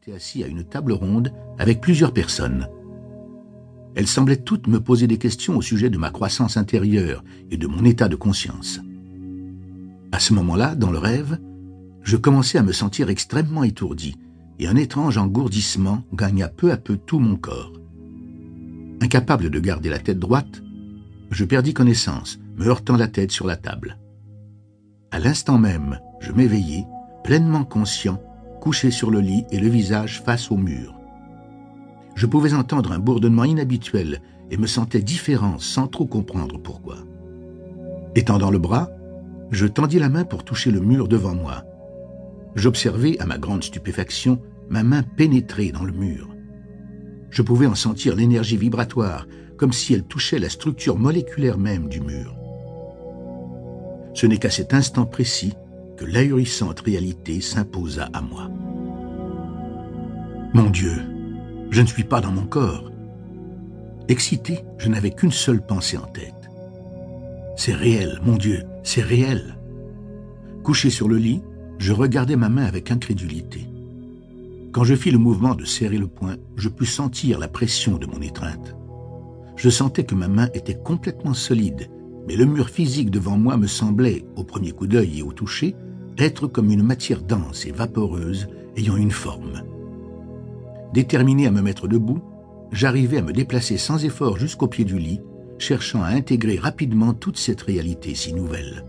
j'étais assis à une table ronde avec plusieurs personnes. Elles semblaient toutes me poser des questions au sujet de ma croissance intérieure et de mon état de conscience. À ce moment-là, dans le rêve, je commençais à me sentir extrêmement étourdi et un étrange engourdissement gagna peu à peu tout mon corps. Incapable de garder la tête droite, je perdis connaissance, me heurtant la tête sur la table. À l'instant même, je m'éveillai, pleinement conscient, couché sur le lit et le visage face au mur. Je pouvais entendre un bourdonnement inhabituel et me sentais différent sans trop comprendre pourquoi. Étendant le bras, je tendis la main pour toucher le mur devant moi. J'observai, à ma grande stupéfaction, ma main pénétrer dans le mur. Je pouvais en sentir l'énergie vibratoire, comme si elle touchait la structure moléculaire même du mur. Ce n'est qu'à cet instant précis l'ahurissante réalité s'imposa à moi. Mon Dieu, je ne suis pas dans mon corps. Excité, je n'avais qu'une seule pensée en tête. C'est réel, mon Dieu, c'est réel. Couché sur le lit, je regardais ma main avec incrédulité. Quand je fis le mouvement de serrer le poing, je pus sentir la pression de mon étreinte. Je sentais que ma main était complètement solide, mais le mur physique devant moi me semblait, au premier coup d'œil et au toucher, être comme une matière dense et vaporeuse ayant une forme. Déterminé à me mettre debout, j'arrivai à me déplacer sans effort jusqu'au pied du lit, cherchant à intégrer rapidement toute cette réalité si nouvelle.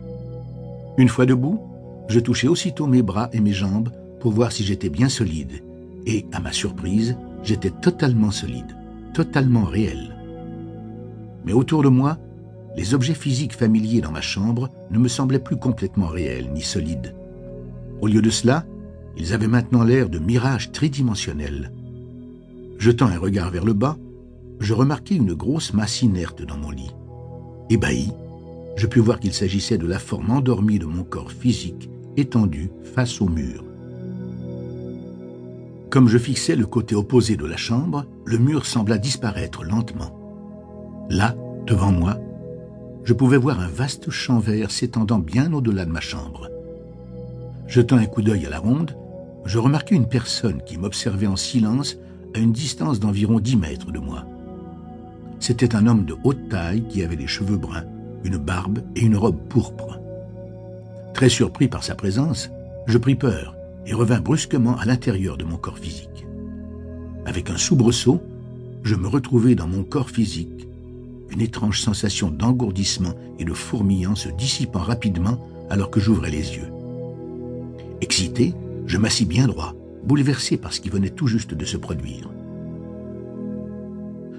Une fois debout, je touchai aussitôt mes bras et mes jambes pour voir si j'étais bien solide, et, à ma surprise, j'étais totalement solide, totalement réel. Mais autour de moi, les objets physiques familiers dans ma chambre ne me semblaient plus complètement réels ni solides. Au lieu de cela, ils avaient maintenant l'air de mirages tridimensionnels. Jetant un regard vers le bas, je remarquai une grosse masse inerte dans mon lit. Ébahi, je pus voir qu'il s'agissait de la forme endormie de mon corps physique étendu face au mur. Comme je fixais le côté opposé de la chambre, le mur sembla disparaître lentement. Là, devant moi, je pouvais voir un vaste champ vert s'étendant bien au-delà de ma chambre. Jetant un coup d'œil à la ronde, je remarquai une personne qui m'observait en silence à une distance d'environ dix mètres de moi. C'était un homme de haute taille qui avait les cheveux bruns, une barbe et une robe pourpre. Très surpris par sa présence, je pris peur et revins brusquement à l'intérieur de mon corps physique. Avec un soubresaut, je me retrouvai dans mon corps physique, une étrange sensation d'engourdissement et de fourmillant se dissipant rapidement alors que j'ouvrais les yeux. Excité, je m'assis bien droit, bouleversé par ce qui venait tout juste de se produire.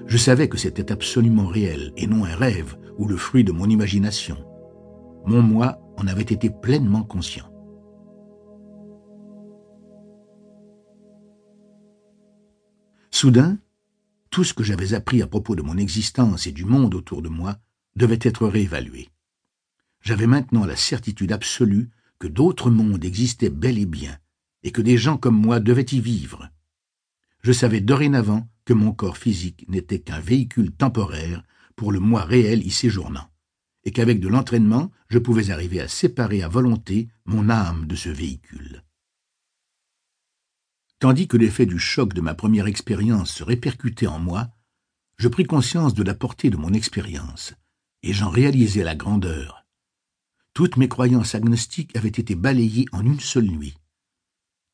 Je savais que c'était absolument réel et non un rêve ou le fruit de mon imagination. Mon moi en avait été pleinement conscient. Soudain, tout ce que j'avais appris à propos de mon existence et du monde autour de moi devait être réévalué. J'avais maintenant la certitude absolue que d'autres mondes existaient bel et bien, et que des gens comme moi devaient y vivre. Je savais dorénavant que mon corps physique n'était qu'un véhicule temporaire pour le moi réel y séjournant, et qu'avec de l'entraînement, je pouvais arriver à séparer à volonté mon âme de ce véhicule. Tandis que l'effet du choc de ma première expérience se répercutait en moi, je pris conscience de la portée de mon expérience, et j'en réalisais la grandeur. Toutes mes croyances agnostiques avaient été balayées en une seule nuit.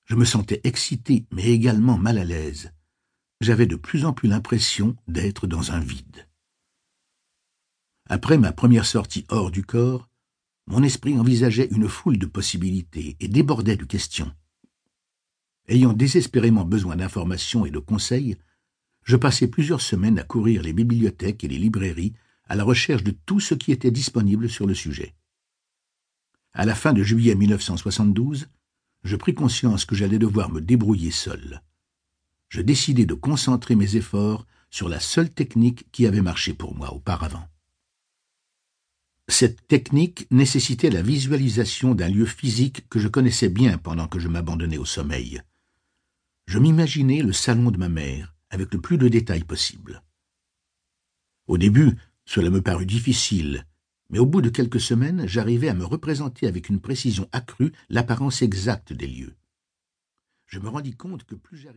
Je me sentais excité, mais également mal à l'aise, j'avais de plus en plus l'impression d'être dans un vide. Après ma première sortie hors du corps, mon esprit envisageait une foule de possibilités et débordait de questions. Ayant désespérément besoin d'informations et de conseils, je passai plusieurs semaines à courir les bibliothèques et les librairies à la recherche de tout ce qui était disponible sur le sujet. À la fin de juillet 1972, je pris conscience que j'allais devoir me débrouiller seul je décidai de concentrer mes efforts sur la seule technique qui avait marché pour moi auparavant. Cette technique nécessitait la visualisation d'un lieu physique que je connaissais bien pendant que je m'abandonnais au sommeil. Je m'imaginais le salon de ma mère avec le plus de détails possible. Au début, cela me parut difficile, mais au bout de quelques semaines, j'arrivai à me représenter avec une précision accrue l'apparence exacte des lieux. Je me rendis compte que plus j'arrivais